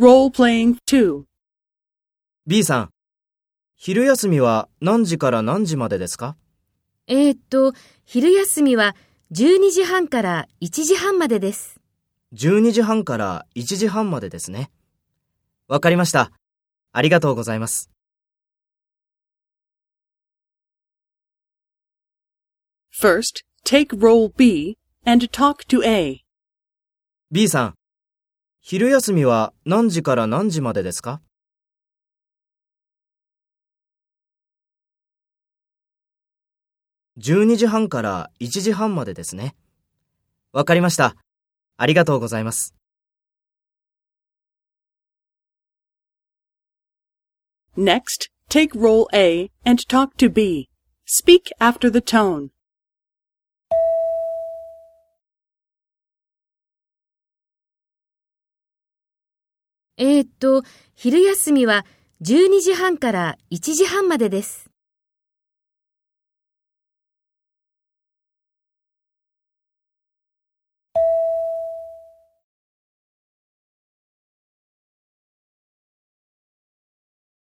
Role playing 2. B さん、昼休みは何時から何時までですか？えー、っと、昼休みは12時半から1時半までです。?12 時半から1時半までですね。わかりました。ありがとうございます。First, take role B and talk to A. B さん、昼休みは何時から何時までですか？12時半から1時半までですね。わかりました。ありがとうございます。Next, take role A and talk to B. Speak after the tone. えー、っと、昼休みは12時半から1時半までです。